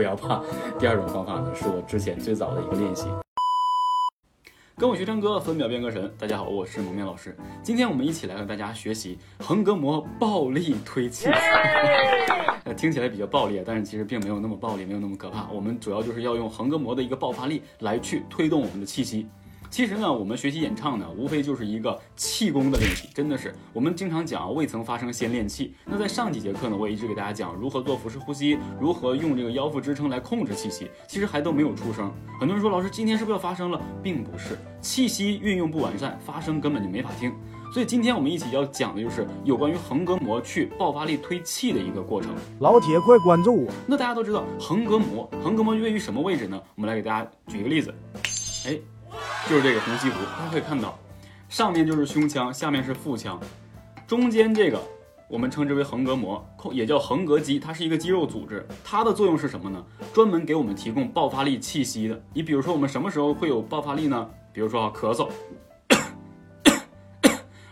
不要怕。第二种方法呢，是我之前最早的一个练习。跟我学唱歌，分秒变歌神。大家好，我是蒙面老师。今天我们一起来和大家学习横膈膜暴力推气。呃，听起来比较暴力，但是其实并没有那么暴力，没有那么可怕。我们主要就是要用横膈膜的一个爆发力来去推动我们的气息。其实呢，我们学习演唱呢，无非就是一个气功的练习，真的是。我们经常讲未曾发生先练气。那在上几节课呢，我一直给大家讲如何做腹式呼吸，如何用这个腰腹支撑来控制气息。其实还都没有出声。很多人说老师今天是不是要发声了？并不是，气息运用不完善，发声根本就没法听。所以今天我们一起要讲的就是有关于横膈膜去爆发力推气的一个过程。老铁，快关注我！那大家都知道横膈膜，横膈膜位于什么位置呢？我们来给大家举一个例子，哎。就是这个红西湖，大家可以看到，上面就是胸腔，下面是腹腔，中间这个我们称之为横膈膜，也叫横膈肌，它是一个肌肉组织，它的作用是什么呢？专门给我们提供爆发力气息的。你比如说，我们什么时候会有爆发力呢？比如说啊，咳嗽，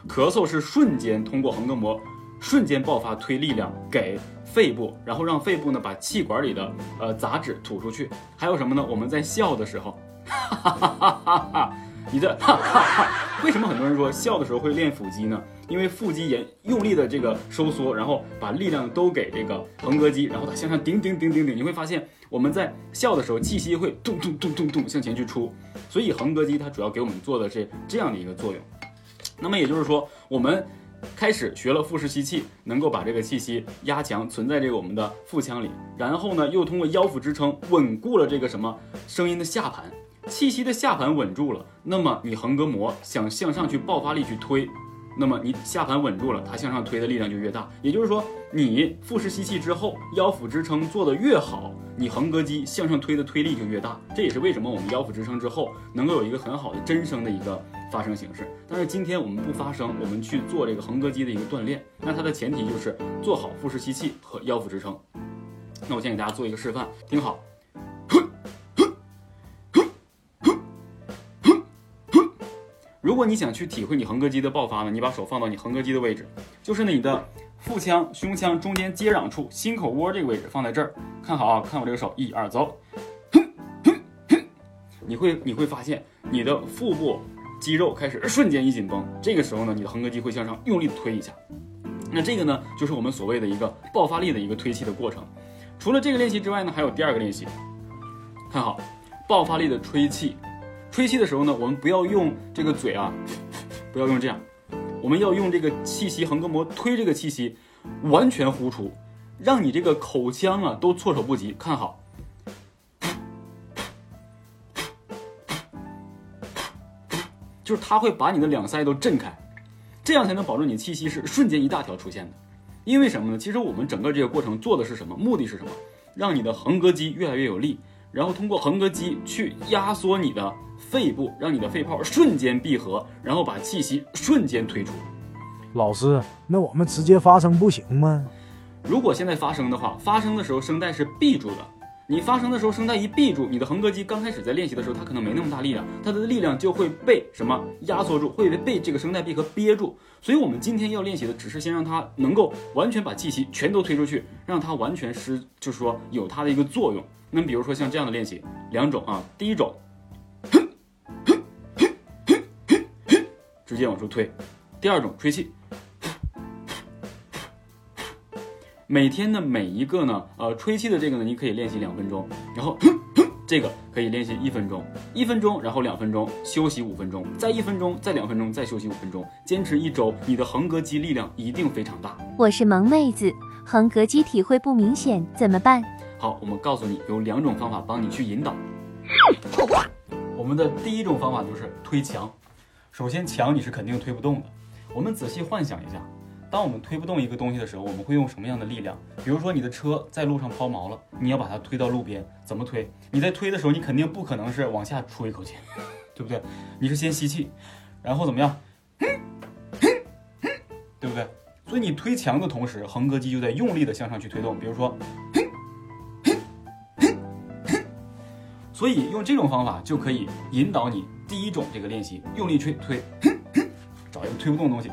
咳嗽是瞬间通过横膈膜瞬间爆发推力量给肺部，然后让肺部呢把气管里的呃杂质吐出去。还有什么呢？我们在笑的时候。哈哈哈哈哈！你这哈哈哈，为什么很多人说笑的时候会练腹肌呢？因为腹肌沿用力的这个收缩，然后把力量都给这个横膈肌，然后它向上顶顶顶顶顶。你会发现我们在笑的时候，气息会咚咚咚咚咚向前去出，所以横膈肌它主要给我们做的是这样的一个作用。那么也就是说，我们开始学了腹式吸气，能够把这个气息压强，存在这个我们的腹腔里，然后呢，又通过腰腹支撑稳固了这个什么声音的下盘。气息的下盘稳住了，那么你横膈膜想向上去爆发力去推，那么你下盘稳住了，它向上推的力量就越大。也就是说，你腹式吸气之后，腰腹支撑做的越好，你横膈肌向上推的推力就越大。这也是为什么我们腰腹支撑之后能够有一个很好的真声的一个发声形式。但是今天我们不发声，我们去做这个横膈肌的一个锻炼，那它的前提就是做好腹式吸气和腰腹支撑。那我先给大家做一个示范，听好。如果你想去体会你横膈肌的爆发呢，你把手放到你横膈肌的位置，就是你的腹腔、胸腔中间接壤处，心口窝这个位置，放在这儿。看好啊，看我这个手，一二走，哼哼哼你会你会发现你的腹部肌肉开始瞬间一紧绷，这个时候呢，你的横膈肌会向上用力推一下。那这个呢，就是我们所谓的一个爆发力的一个推气的过程。除了这个练习之外呢，还有第二个练习，看好爆发力的吹气。吹气的时候呢，我们不要用这个嘴啊，不要用这样，我们要用这个气息横膈膜推这个气息，完全呼出，让你这个口腔啊都措手不及。看好，就是它会把你的两腮都震开，这样才能保证你气息是瞬间一大条出现的。因为什么呢？其实我们整个这个过程做的是什么？目的是什么？让你的横膈肌越来越有力，然后通过横膈肌去压缩你的。肺部让你的肺泡瞬间闭合，然后把气息瞬间推出。老师，那我们直接发声不行吗？如果现在发声的话，发声的时候声带是闭住的。你发声的时候声带一闭住，你的横膈肌刚开始在练习的时候，它可能没那么大力量，它的力量就会被什么压缩住，会被这个声带闭合憋住。所以，我们今天要练习的只是先让它能够完全把气息全都推出去，让它完全失，就是说有它的一个作用。那，比如说像这样的练习，两种啊，第一种。直接往出推，第二种吹气，每天的每一个呢，呃，吹气的这个呢，你可以练习两分钟，然后这个可以练习一分钟，一分钟，然后两分钟，休息五分钟，再一分钟，再两分钟，再休息五分钟，坚持一周，你的横膈肌力量一定非常大。我是萌妹子，横膈肌体会不明显怎么办？好，我们告诉你有两种方法帮你去引导。我们的第一种方法就是推墙。首先，墙你是肯定推不动的。我们仔细幻想一下，当我们推不动一个东西的时候，我们会用什么样的力量？比如说，你的车在路上抛锚了，你要把它推到路边，怎么推？你在推的时候，你肯定不可能是往下出一口气，对不对？你是先吸气，然后怎么样？对不对？所以你推墙的同时，横膈肌就在用力的向上去推动。比如说，所以用这种方法就可以引导你。第一种这个练习，用力吹推，找一个推不动的东西，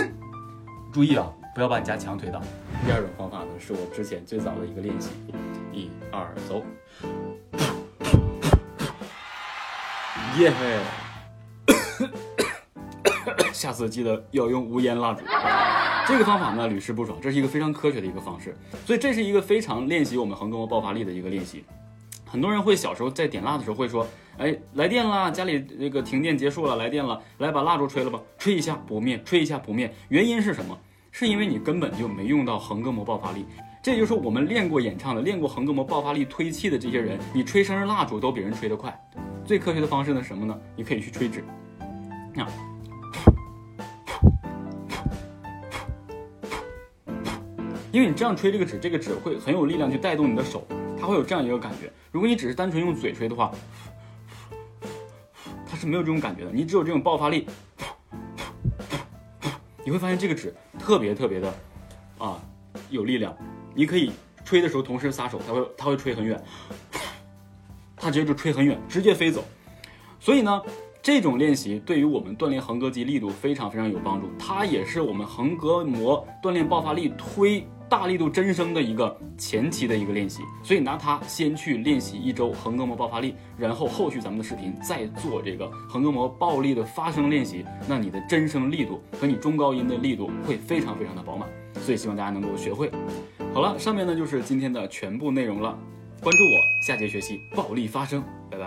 注意啊，不要把你家墙推倒。第二种方法呢，是我之前最早的一个练习，一二走，耶！下次记得要用无烟蜡烛。这个方法呢屡试不爽，这是一个非常科学的一个方式，所以这是一个非常练习我们横膈膜爆发力的一个练习。很多人会小时候在点蜡的时候会说，哎，来电啦，家里那个停电结束了，来电了，来把蜡烛吹了吧，吹一下不灭，吹一下不灭，原因是什么？是因为你根本就没用到横膈膜爆发力。这就是我们练过演唱的、练过横膈膜爆发力推气的这些人，你吹生日蜡烛都比人吹得快。最科学的方式呢什么呢？你可以去吹纸，啊。因为你这样吹这个纸，这个纸会很有力量去带动你的手，它会有这样一个感觉。如果你只是单纯用嘴吹的话，它是没有这种感觉的。你只有这种爆发力，你会发现这个纸特别特别的啊有力量。你可以吹的时候同时撒手，它会它会吹很远，它直接就吹很远，直接飞走。所以呢。这种练习对于我们锻炼横膈肌力度非常非常有帮助，它也是我们横膈膜锻炼爆发力、推大力度真声的一个前期的一个练习。所以拿它先去练习一周横膈膜爆发力，然后后续咱们的视频再做这个横膈膜暴力的发声练习，那你的真声力度和你中高音的力度会非常非常的饱满。所以希望大家能够学会。好了，上面呢就是今天的全部内容了，关注我，下节学习暴力发声，拜。